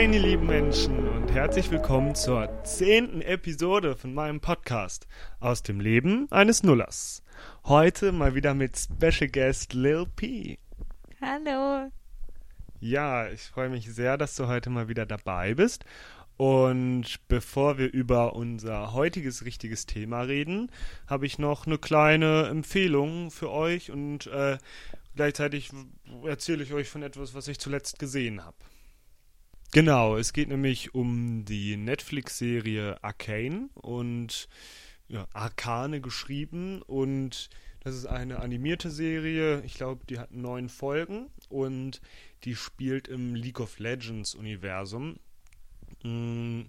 Moin, ihr lieben Menschen, und herzlich willkommen zur zehnten Episode von meinem Podcast aus dem Leben eines Nullers. Heute mal wieder mit Special Guest Lil P. Hallo. Ja, ich freue mich sehr, dass du heute mal wieder dabei bist. Und bevor wir über unser heutiges richtiges Thema reden, habe ich noch eine kleine Empfehlung für euch und äh, gleichzeitig erzähle ich euch von etwas, was ich zuletzt gesehen habe. Genau, es geht nämlich um die Netflix-Serie Arcane und ja, Arcane geschrieben und das ist eine animierte Serie. Ich glaube, die hat neun Folgen und die spielt im League of Legends Universum. Mm,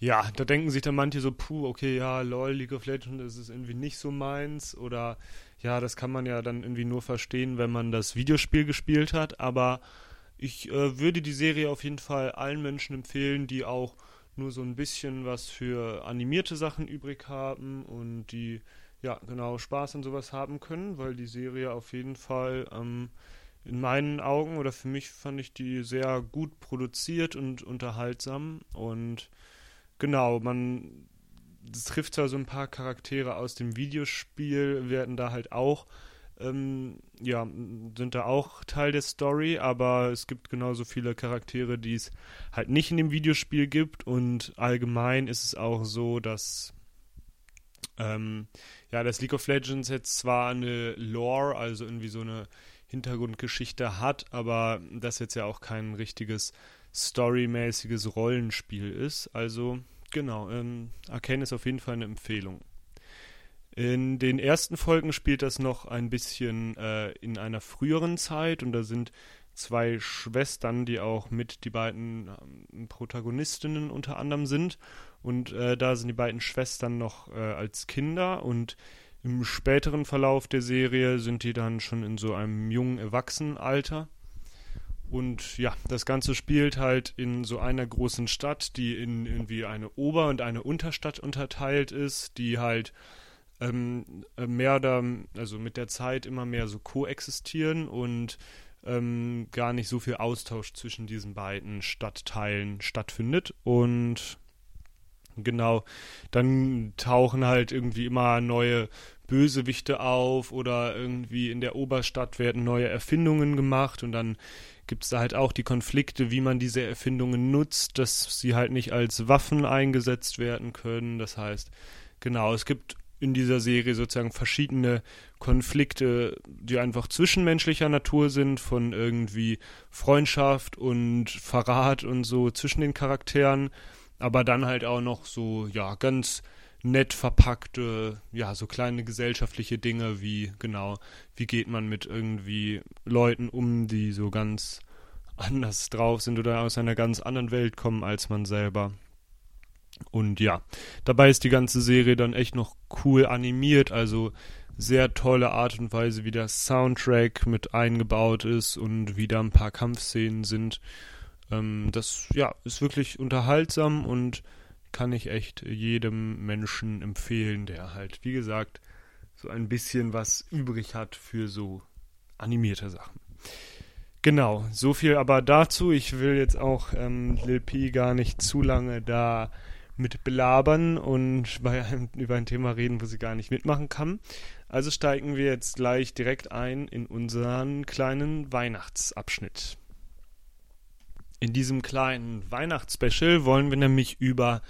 ja, da denken sich dann manche so, puh, okay, ja, lol, League of Legends, das ist irgendwie nicht so meins oder ja, das kann man ja dann irgendwie nur verstehen, wenn man das Videospiel gespielt hat, aber ich äh, würde die Serie auf jeden Fall allen Menschen empfehlen, die auch nur so ein bisschen was für animierte Sachen übrig haben und die ja genau Spaß an sowas haben können, weil die Serie auf jeden Fall ähm, in meinen Augen oder für mich fand ich die sehr gut produziert und unterhaltsam und genau man trifft zwar so ein paar Charaktere aus dem Videospiel, werden da halt auch ähm, ja, sind da auch Teil der Story, aber es gibt genauso viele Charaktere, die es halt nicht in dem Videospiel gibt und allgemein ist es auch so, dass ähm, ja, das League of Legends jetzt zwar eine Lore, also irgendwie so eine Hintergrundgeschichte hat, aber das jetzt ja auch kein richtiges storymäßiges Rollenspiel ist. Also genau, ähm, Arcane ist auf jeden Fall eine Empfehlung. In den ersten Folgen spielt das noch ein bisschen äh, in einer früheren Zeit und da sind zwei Schwestern, die auch mit die beiden ähm, Protagonistinnen unter anderem sind. Und äh, da sind die beiden Schwestern noch äh, als Kinder und im späteren Verlauf der Serie sind die dann schon in so einem jungen Erwachsenenalter. Und ja, das Ganze spielt halt in so einer großen Stadt, die in irgendwie eine Ober- und eine Unterstadt unterteilt ist, die halt ähm, äh, mehr oder also mit der Zeit immer mehr so koexistieren und ähm, gar nicht so viel Austausch zwischen diesen beiden Stadtteilen stattfindet und genau dann tauchen halt irgendwie immer neue Bösewichte auf oder irgendwie in der Oberstadt werden neue Erfindungen gemacht und dann gibt es da halt auch die Konflikte, wie man diese Erfindungen nutzt, dass sie halt nicht als Waffen eingesetzt werden können. Das heißt, genau, es gibt in dieser Serie sozusagen verschiedene Konflikte, die einfach zwischenmenschlicher Natur sind, von irgendwie Freundschaft und Verrat und so zwischen den Charakteren, aber dann halt auch noch so, ja, ganz nett verpackte, ja, so kleine gesellschaftliche Dinge wie, genau, wie geht man mit irgendwie Leuten um, die so ganz anders drauf sind oder aus einer ganz anderen Welt kommen als man selber. Und ja, dabei ist die ganze Serie dann echt noch cool animiert, also sehr tolle Art und Weise, wie der Soundtrack mit eingebaut ist und wie da ein paar Kampfszenen sind. Ähm, das ja, ist wirklich unterhaltsam und kann ich echt jedem Menschen empfehlen, der halt, wie gesagt, so ein bisschen was übrig hat für so animierte Sachen. Genau, so viel aber dazu. Ich will jetzt auch ähm, Lil P gar nicht zu lange da mit belabern und über ein Thema reden, wo sie gar nicht mitmachen kann. Also steigen wir jetzt gleich direkt ein in unseren kleinen Weihnachtsabschnitt. In diesem kleinen Weihnachtsspecial wollen wir nämlich über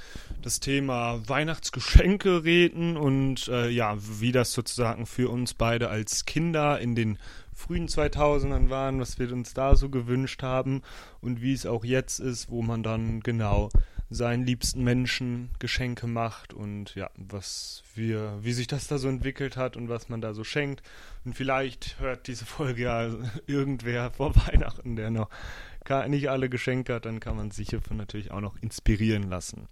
das Thema Weihnachtsgeschenke reden und äh, ja, wie das sozusagen für uns beide als Kinder in den frühen 2000ern waren, was wir uns da so gewünscht haben und wie es auch jetzt ist, wo man dann genau seinen liebsten Menschen Geschenke macht und ja, was wir, wie sich das da so entwickelt hat und was man da so schenkt. Und vielleicht hört diese Folge ja irgendwer vor Weihnachten, der noch gar nicht alle Geschenke hat, dann kann man sich hiervon natürlich auch noch inspirieren lassen.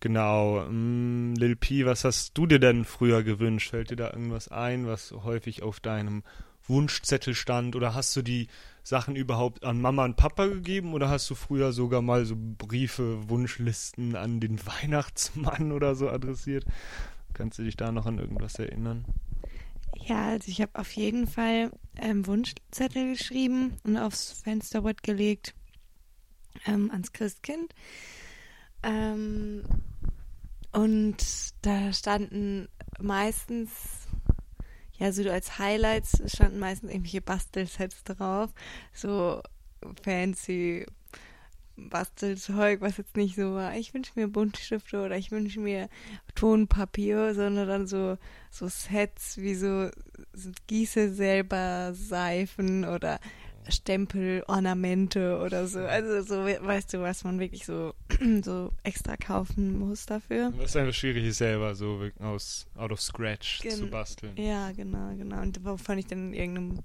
Genau. Mm, Lil P, was hast du dir denn früher gewünscht? Fällt dir da irgendwas ein, was häufig auf deinem Wunschzettel stand? Oder hast du die Sachen überhaupt an Mama und Papa gegeben oder hast du früher sogar mal so Briefe, Wunschlisten an den Weihnachtsmann oder so adressiert? Kannst du dich da noch an irgendwas erinnern? Ja, also ich habe auf jeden Fall ähm, Wunschzettel geschrieben und aufs Fensterbrett gelegt. ähm, ans Christkind. Ähm, und da standen meistens, ja, so als Highlights standen meistens irgendwelche Bastelsets drauf. So fancy Bastelzeug, was jetzt nicht so war, ich wünsche mir Buntstifte oder ich wünsche mir Tonpapier, sondern dann so, so Sets wie so, so Gieße selber Seifen oder Stempelornamente oder so. Also so, weißt du, was man wirklich so, so extra kaufen muss dafür. Das ist einfach schwierig, selber so aus out of scratch Gen zu basteln. Ja, genau, genau. Und wovon ich dann in irgendeinem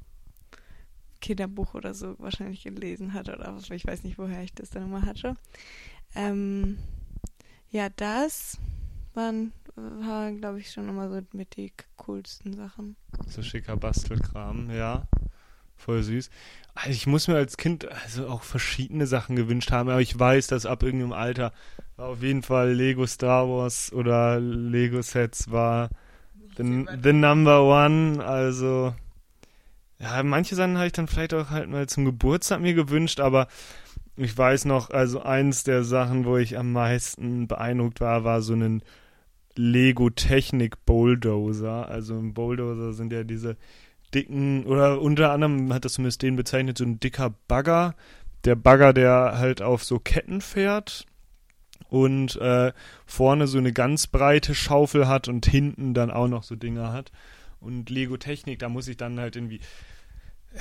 Kinderbuch oder so wahrscheinlich gelesen hatte oder was, ich weiß nicht, woher ich das dann immer hatte. Ähm, ja, das waren, waren glaube ich, schon immer so mit die coolsten Sachen. So schicker Bastelkram, ja. Voll süß. Also ich muss mir als Kind also auch verschiedene Sachen gewünscht haben, aber ich weiß, dass ab irgendeinem Alter auf jeden Fall Lego Star Wars oder Lego Sets war the, the number one. Also ja, manche Sachen habe ich dann vielleicht auch halt mal zum Geburtstag mir gewünscht, aber ich weiß noch, also eins der Sachen, wo ich am meisten beeindruckt war, war so ein Lego Technik Bulldozer. Also ein Bulldozer sind ja diese dicken, oder unter anderem hat das zumindest den bezeichnet, so ein dicker Bagger. Der Bagger, der halt auf so Ketten fährt und äh, vorne so eine ganz breite Schaufel hat und hinten dann auch noch so Dinger hat. Und Lego Technik, da muss ich dann halt irgendwie äh,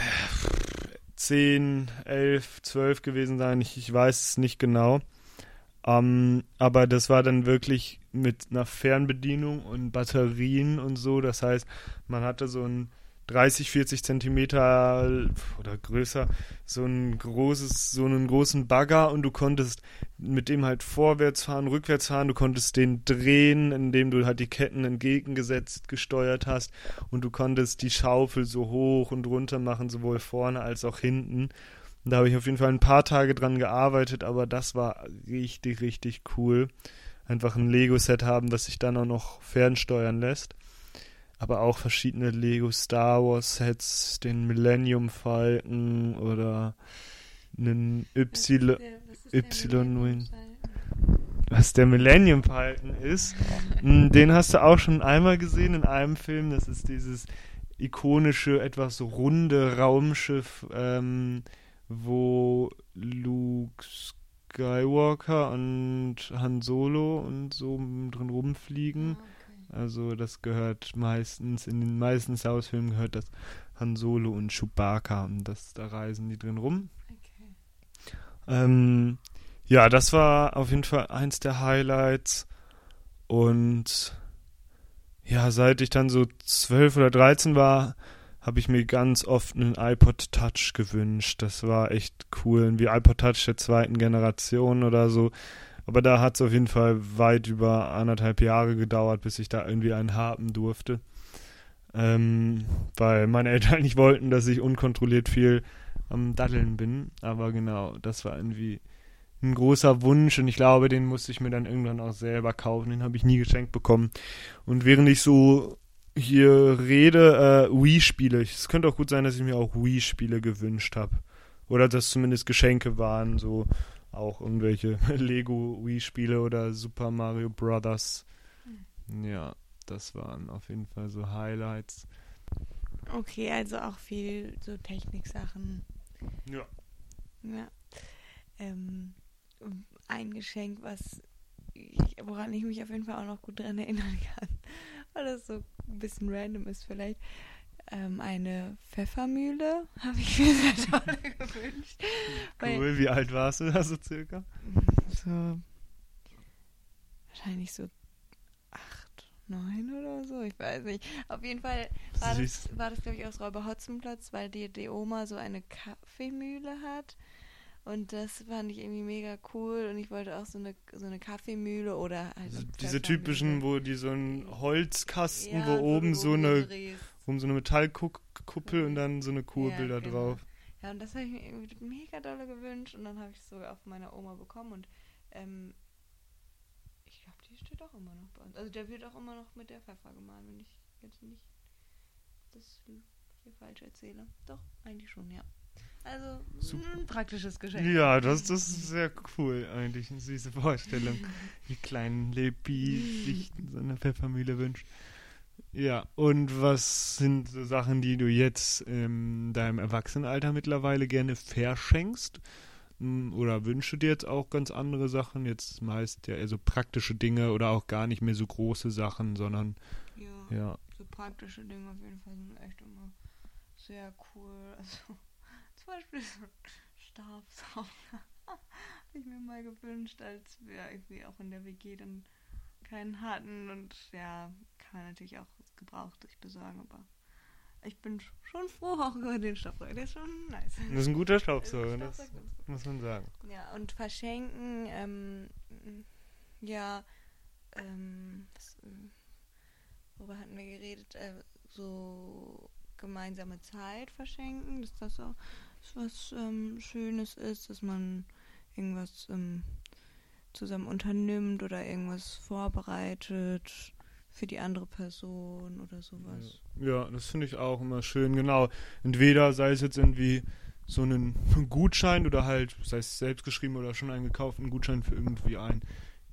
10, 11, 12 gewesen sein. Ich, ich weiß es nicht genau. Ähm, aber das war dann wirklich mit einer Fernbedienung und Batterien und so. Das heißt, man hatte so ein 30, 40 Zentimeter oder größer so ein großes, so einen großen Bagger und du konntest mit dem halt vorwärts fahren, rückwärts fahren, du konntest den drehen, indem du halt die Ketten entgegengesetzt gesteuert hast und du konntest die Schaufel so hoch und runter machen, sowohl vorne als auch hinten. Und da habe ich auf jeden Fall ein paar Tage dran gearbeitet, aber das war richtig, richtig cool. Einfach ein Lego-Set haben, das sich dann auch noch fernsteuern lässt aber auch verschiedene Lego Star Wars Sets, den Millennium Falcon oder einen Y Y-Wing. Was der Millennium Falcon ist, hm, den hast du auch schon einmal gesehen in einem Film. Das ist dieses ikonische, etwas runde Raumschiff, ähm, wo Luke Skywalker und Han Solo und so drin rumfliegen. Ah, also das gehört meistens, in den meisten Star Wars-Filmen gehört das Han Solo und Chewbacca und das, da reisen die drin rum. Okay. Ähm, ja, das war auf jeden Fall eins der Highlights. Und ja, seit ich dann so zwölf oder dreizehn war, habe ich mir ganz oft einen iPod Touch gewünscht. Das war echt cool. Wie iPod Touch der zweiten Generation oder so. Aber da hat es auf jeden Fall weit über anderthalb Jahre gedauert, bis ich da irgendwie einen haben durfte. Ähm, weil meine Eltern nicht wollten, dass ich unkontrolliert viel am Daddeln bin. Aber genau, das war irgendwie ein großer Wunsch und ich glaube, den musste ich mir dann irgendwann auch selber kaufen. Den habe ich nie geschenkt bekommen. Und während ich so hier rede, äh, Wii-Spiele. Es könnte auch gut sein, dass ich mir auch Wii-Spiele gewünscht habe. Oder dass zumindest Geschenke waren, so auch irgendwelche Lego Wii-Spiele oder Super Mario Brothers. Hm. Ja, das waren auf jeden Fall so Highlights. Okay, also auch viel so Techniksachen. Ja. Ja. Ähm, ein Geschenk, was ich, woran ich mich auf jeden Fall auch noch gut dran erinnern kann, weil das so ein bisschen random ist vielleicht, ähm, eine Pfeffermühle habe ich mir sehr toll gewünscht. Cool, wie alt warst du da so circa? So, wahrscheinlich so acht, neun oder so, ich weiß nicht. Auf jeden Fall war Süß. das, war das glaube ich, aus Räuber Hotzenplatz, weil die, die Oma so eine Kaffeemühle hat. Und das fand ich irgendwie mega cool und ich wollte auch so eine, so eine Kaffeemühle oder halt. Also diese typischen, wo die so ein Holzkasten, ja, wo oben so eine, um so eine Metallkuppel und dann so eine Kurbel ja, da genau. drauf. Ja, und das habe ich mir irgendwie mega dolle gewünscht und dann habe ich es sogar auf meiner Oma bekommen und ähm, ich glaube, die steht auch immer noch bei uns. Also der wird auch immer noch mit der Pfeffer gemahlen, wenn ich jetzt nicht das hier falsch erzähle. Doch, eigentlich schon, ja. Also Super. ein praktisches Geschenk. Ja, das, das ist sehr cool eigentlich. Eine süße Vorstellung. Die kleinen Lepi sich seiner Pfeffermühle wünscht. Ja, und was sind so Sachen, die du jetzt in deinem Erwachsenenalter mittlerweile gerne verschenkst? Hm, Oder wünschst du dir jetzt auch ganz andere Sachen? Jetzt meist ja eher so praktische Dinge oder auch gar nicht mehr so große Sachen, sondern Ja, ja. so praktische Dinge auf jeden Fall sind echt immer sehr cool. Also zum Beispiel so ein Staubsauger. Habe ich mir mal gewünscht, als wir irgendwie auch in der WG dann keinen hatten. Und ja, kann man natürlich auch gebraucht sich besorgen, aber ich bin schon froh auch über den Staubsauger. Der ist schon nice. Das ist ein guter Staubsauger, Der das gut. muss man sagen. Ja, und verschenken, ähm, ja, ähm, was, ähm, worüber hatten wir geredet? Äh, so gemeinsame Zeit verschenken, dass das auch was ähm, Schönes ist, dass man irgendwas ähm, zusammen unternimmt oder irgendwas vorbereitet für die andere Person oder sowas. Ja, das finde ich auch immer schön, genau. Entweder sei es jetzt irgendwie so einen Gutschein oder halt, sei es selbst geschrieben oder schon einen gekauften Gutschein für irgendwie ein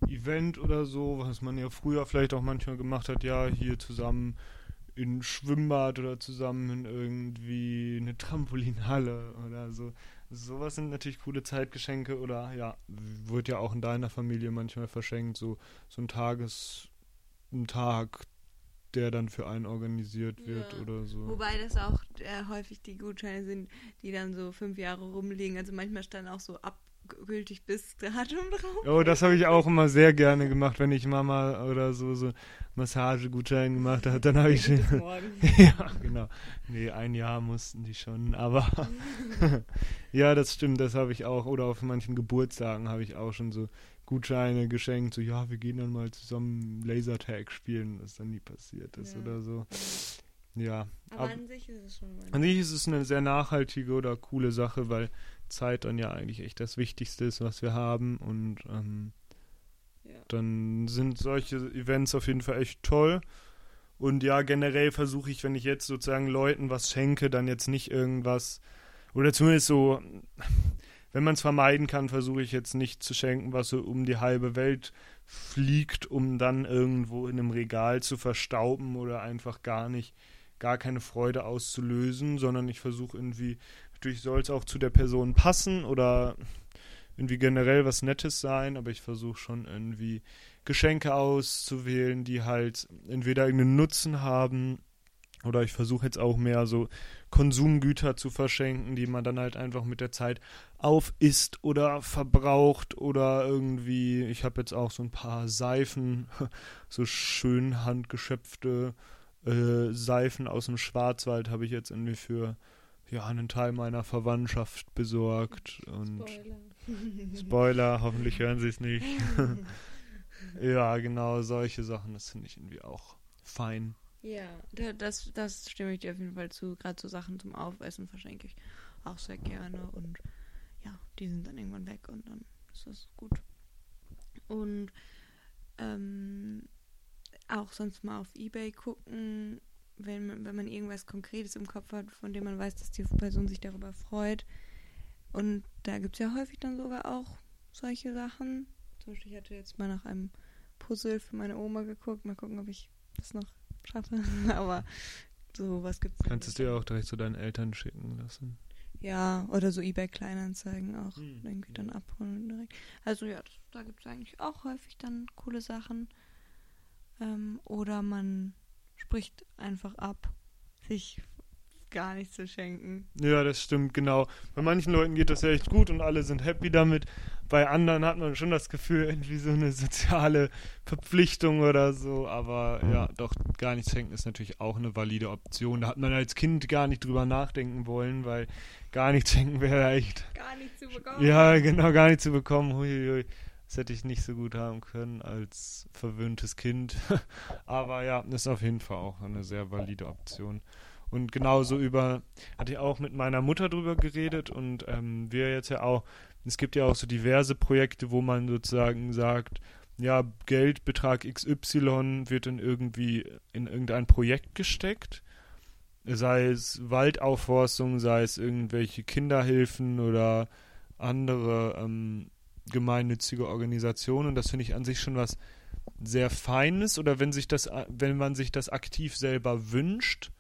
Event oder so, was man ja früher vielleicht auch manchmal gemacht hat, ja, hier zusammen in ein Schwimmbad oder zusammen in irgendwie eine Trampolinhalle oder so. Sowas sind natürlich coole Zeitgeschenke oder ja, wird ja auch in deiner Familie manchmal verschenkt, so, so ein Tages, ein Tag, der dann für einen organisiert wird Ja. oder so. Wobei das auch äh, häufig die Gutscheine sind, die dann so fünf Jahre rumliegen. Also manchmal stand auch so abgültig bis Datum drauf. Oh, das habe ich auch immer sehr gerne gemacht, wenn ich Mama oder so so Massagegutschein gemacht habe, dann habe ich schon ja, genau. Nee, ein Jahr mussten die schon, aber ja, das stimmt, das habe ich auch. Oder auf manchen Geburtstagen habe ich auch schon so Gutscheine geschenkt, so ja, wir gehen dann mal zusammen Lasertag spielen, was dann nie passiert ist Ja. oder so. Ja, Aber Ab- an sich ist es schon an sich ist es eine sehr nachhaltige oder coole Sache, weil Zeit dann ja eigentlich echt das Wichtigste ist, was wir haben und ähm, Ja. dann sind solche Events auf jeden Fall echt toll. Und ja, generell versuche ich, wenn ich jetzt sozusagen Leuten was schenke, dann jetzt nicht irgendwas, oder zumindest so, wenn man es vermeiden kann, versuche ich jetzt nicht zu schenken, was so um die halbe Welt fliegt, um dann irgendwo in einem Regal zu verstauben oder einfach gar nicht, gar keine Freude auszulösen, sondern ich versuche irgendwie, natürlich soll es auch zu der Person passen oder irgendwie generell was Nettes sein, aber ich versuche schon irgendwie Geschenke auszuwählen, die halt entweder irgendeinen Nutzen haben oder ich versuche jetzt auch mehr so Konsumgüter zu verschenken, die man dann halt einfach mit der Zeit aufisst oder verbraucht oder irgendwie, ich habe jetzt auch so ein paar Seifen, so schön handgeschöpfte äh, Seifen aus dem Schwarzwald habe ich jetzt irgendwie für ja, einen Teil meiner Verwandtschaft besorgt und Spoiler. Spoiler, hoffentlich hören sie es nicht. ja, genau, solche Sachen, das finde ich irgendwie auch fein. Ja, da- das, das stimme ich dir auf jeden Fall zu. Gerade so Sachen zum Aufessen verschenke ich auch sehr gerne. Und ja, die sind dann irgendwann weg und dann ist das gut. Und ähm, auch sonst mal auf Ebay gucken, wenn man, wenn man irgendwas Konkretes im Kopf hat, von dem man weiß, dass die Person sich darüber freut. Und da gibt es ja häufig dann sogar auch solche Sachen. Zum Beispiel, ich hatte jetzt mal nach einem Puzzle für meine Oma geguckt. Mal gucken, ob ich das noch schaffe. Aber so was gibt's. dann Kannst es dir auch direkt zu deinen Eltern schicken lassen. Ja, oder so eBay Kleinanzeigen auch Hm, irgendwie dann abholen direkt. Also ja, das, da gibt es eigentlich auch häufig dann coole Sachen. Ähm, oder man spricht einfach ab, sich gar nichts zu schenken. Ja, das stimmt, genau. Bei manchen Leuten geht das ja echt gut und alle sind happy damit. Bei anderen hat man schon das Gefühl, irgendwie so eine soziale Verpflichtung oder so. Aber ja, doch, gar nichts schenken ist natürlich auch eine valide Option. Da hat man als Kind gar nicht drüber nachdenken wollen, weil gar nichts schenken wäre echt Gar nichts zu bekommen. Ja, genau, gar nicht zu bekommen. Huiuiui. Das hätte ich nicht so gut haben können als verwöhntes Kind. Aber ja, ist auf jeden Fall auch eine sehr valide Option. Und genauso über, hatte ich auch mit meiner Mutter drüber geredet und ähm, wir jetzt ja auch, es gibt ja auch so diverse Projekte, wo man sozusagen sagt, ja, Geldbetrag XY wird in irgendwie in irgendein Projekt gesteckt. sei es Waldaufforstung, sei es irgendwelche Kinderhilfen oder andere ähm, gemeinnützige Organisationen. Und das finde ich an sich schon was sehr Feines. Oder wenn sich das, wenn man sich das aktiv selber wünscht,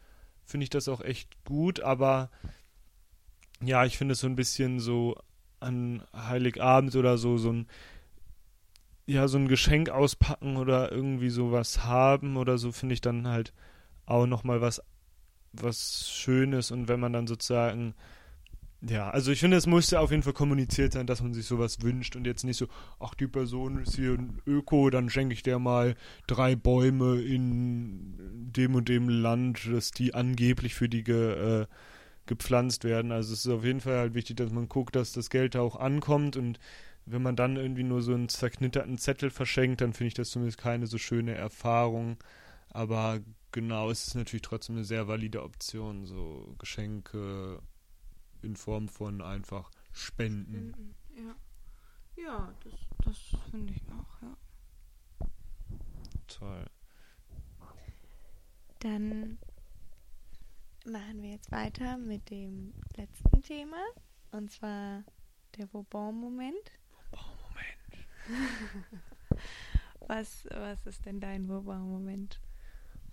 finde ich das auch echt gut. Aber ja, ich finde es so ein bisschen so an Heiligabend oder so, so ein ja, so ein Geschenk auspacken oder irgendwie sowas haben oder so, finde ich dann halt auch nochmal was, was Schönes und wenn man dann sozusagen, ja, also ich finde, es musste auf jeden Fall kommuniziert sein, dass man sich sowas wünscht und jetzt nicht so, ach, die Person ist hier ein Öko, dann schenke ich der mal drei Bäume in dem und dem Land, dass die angeblich für die ge, äh, gepflanzt werden. Also es ist auf jeden Fall halt wichtig, dass man guckt, dass das Geld da auch ankommt und wenn man dann irgendwie nur so einen zerknitterten Zettel verschenkt, dann finde ich das zumindest keine so schöne Erfahrung. Aber genau, es ist natürlich trotzdem eine sehr valide Option, so Geschenke in Form von einfach Spenden. Ja, ja das, das finde ich auch, ja. Toll. Dann machen wir jetzt weiter mit dem letzten Thema. Und zwar der Vauban-Moment. was, was ist denn dein Vauban-Moment?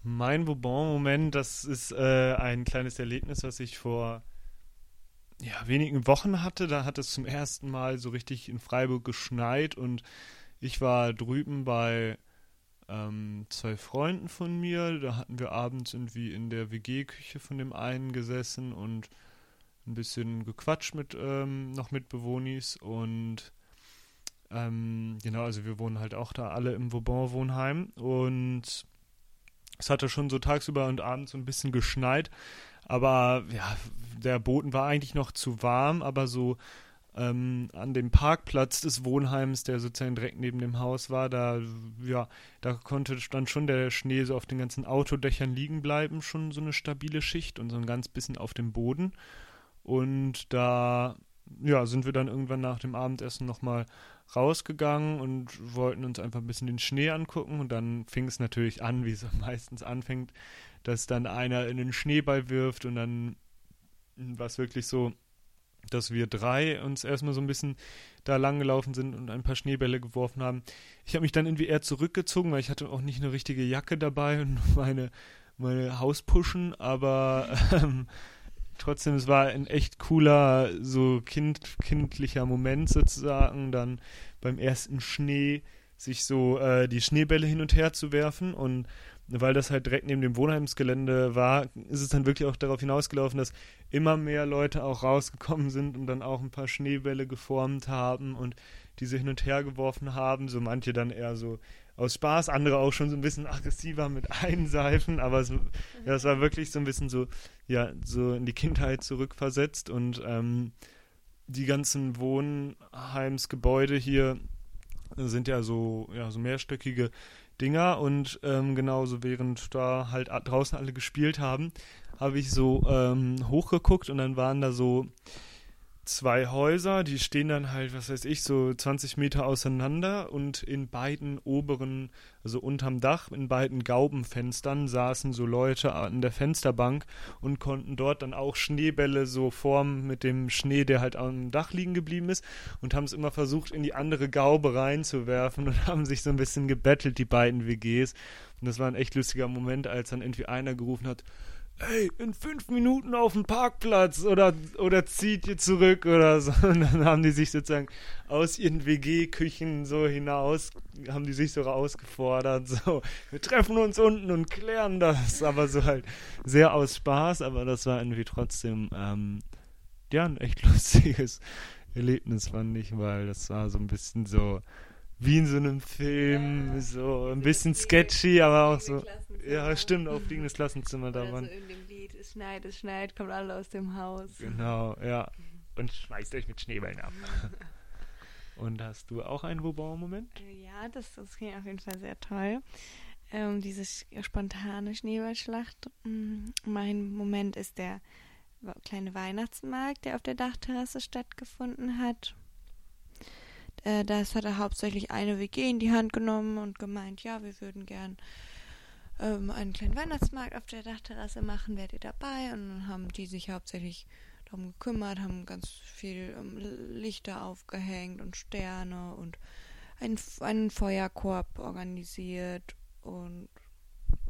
Mein Vauban-Moment, das ist äh, ein kleines Erlebnis, was ich vor ja, wenigen Wochen hatte. Da hat es zum ersten Mal so richtig in Freiburg geschneit und ich war drüben bei ähm, zwei Freunden von mir. Da hatten wir abends irgendwie in der WG-Küche von dem einen gesessen und ein bisschen gequatscht mit ähm, noch mit Bewohnis und ähm, genau, also wir wohnen halt auch da alle im Vauban-Wohnheim und es hatte schon so tagsüber und abends so ein bisschen geschneit, aber ja, der Boden war eigentlich noch zu warm, aber so ähm, an dem Parkplatz des Wohnheims, der sozusagen direkt neben dem Haus war, da, ja, da konnte dann schon der Schnee so auf den ganzen Autodächern liegen bleiben, schon so eine stabile Schicht und so ein ganz bisschen auf dem Boden. Und da, ja, sind wir dann irgendwann nach dem Abendessen nochmal rausgegangen und wollten uns einfach ein bisschen den Schnee angucken. Und dann fing es natürlich an, wie es meistens anfängt, dass dann einer in den Schneeball wirft und dann war es wirklich so, dass wir drei uns erstmal so ein bisschen da lang gelaufen sind und ein paar Schneebälle geworfen haben. Ich habe mich dann irgendwie eher zurückgezogen, weil ich hatte auch nicht eine richtige Jacke dabei und meine, meine Hauspuschen, aber ähm, trotzdem, es war ein echt cooler, so kind, kindlicher Moment sozusagen, dann beim ersten Schnee sich so äh, die Schneebälle hin und her zu werfen und weil das halt direkt neben dem Wohnheimsgelände war, ist es dann wirklich auch darauf hinausgelaufen, dass immer mehr Leute auch rausgekommen sind und dann auch ein paar Schneebälle geformt haben und diese hin und her geworfen haben. So manche dann eher so aus Spaß, andere auch schon so ein bisschen aggressiver mit Einseifen, aber so, ja, es war wirklich so ein bisschen so, ja, so in die Kindheit zurückversetzt. Und ähm, die ganzen Wohnheimsgebäude hier sind ja so, ja, so mehrstöckige Dinger und ähm, genauso während da halt draußen alle gespielt haben, habe ich so ähm, hochgeguckt und dann waren da so zwei Häuser, die stehen dann halt, was weiß ich, so 20 Meter auseinander und in beiden oberen, also unterm Dach, in beiden Gaubenfenstern saßen so Leute an der Fensterbank und konnten dort dann auch Schneebälle so formen mit dem Schnee, der halt am Dach liegen geblieben ist und haben es immer versucht, in die andere Gaube reinzuwerfen und haben sich so ein bisschen gebettelt, die beiden WGs. Und das war ein echt lustiger Moment, als dann irgendwie einer gerufen hat, ey, in fünf Minuten auf dem Parkplatz oder, oder zieht ihr zurück oder so. Und dann haben die sich sozusagen aus ihren WG-Küchen so hinaus, haben die sich so rausgefordert, so, wir treffen uns unten und klären das. Aber so halt sehr aus Spaß, aber das war irgendwie trotzdem, ähm, ja, ein echt lustiges Erlebnis, fand ich, weil das war so ein bisschen so, wie in so einem Film, ja, so ein bisschen sketchy, aber auch so. Ja, stimmt, auch fliegendes Klassenzimmer da waren. So in dem Lied, es schneit, es schneit, kommt alle aus dem Haus. Genau, ja. Und schmeißt euch mit Schneebällen ab. Und hast du auch einen Vauban-Moment? Äh, ja, das, das ging auf jeden Fall sehr toll. Ähm, diese spontane Schneeballschlacht. Mm, mein Moment ist der kleine Weihnachtsmarkt, der auf der Dachterrasse stattgefunden hat. Äh, das hat er hauptsächlich eine WG in die Hand genommen und gemeint, ja, wir würden gern ähm, einen kleinen Weihnachtsmarkt auf der Dachterrasse machen, werdet ihr dabei? Und dann haben die sich hauptsächlich darum gekümmert, haben ganz viel ähm, Lichter aufgehängt und Sterne und einen, einen Feuerkorb organisiert und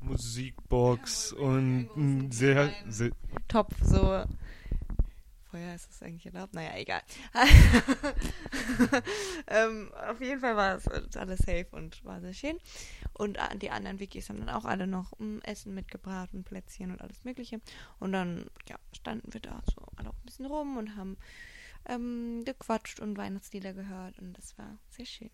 Musikbox ja, und ein sehr, sehr Topf so Feuer ist das eigentlich erlaubt? Naja, egal. ähm, auf jeden Fall war es alles safe und war sehr schön. Und äh, die anderen Wikis haben dann auch alle noch um, Essen mitgebracht und Plätzchen und alles Mögliche. Und dann ja, standen wir da so alle auch ein bisschen rum und haben ähm, gequatscht und Weihnachtslieder gehört. Und das war sehr schön.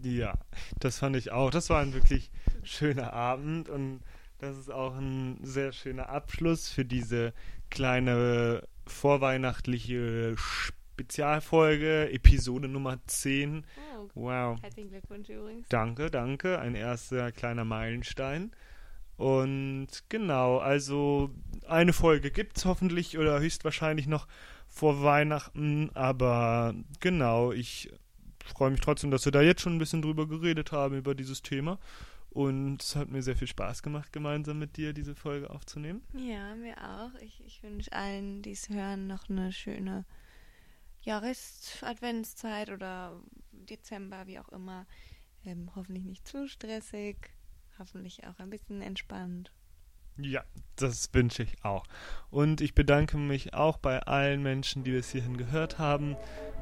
Ja, das fand ich auch. Das war ein wirklich schöner Abend und das ist auch ein sehr schöner Abschluss für diese kleine vorweihnachtliche Spezialfolge, Episode Nummer 10. Oh, wow. Herzlichen Glückwunsch übrigens. Danke, danke. Ein erster kleiner Meilenstein. Und genau, also eine Folge gibt es hoffentlich oder höchstwahrscheinlich noch vor Weihnachten. Aber genau, ich freue mich trotzdem, dass wir da jetzt schon ein bisschen drüber geredet haben, über dieses Thema. Und es hat mir sehr viel Spaß gemacht, gemeinsam mit dir diese Folge aufzunehmen. Ja, mir auch. Ich, ich wünsche allen, die es hören, noch eine schöne Jahres-Adventszeit oder Dezember, wie auch immer. Ähm, hoffentlich nicht zu stressig, hoffentlich auch ein bisschen entspannt. Ja, das wünsche ich auch. Und ich bedanke mich auch bei allen Menschen, die bis hierhin gehört haben,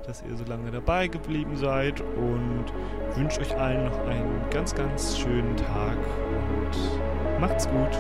dass ihr so lange dabei geblieben seid und wünsche euch allen noch einen ganz, ganz schönen Tag und macht's gut.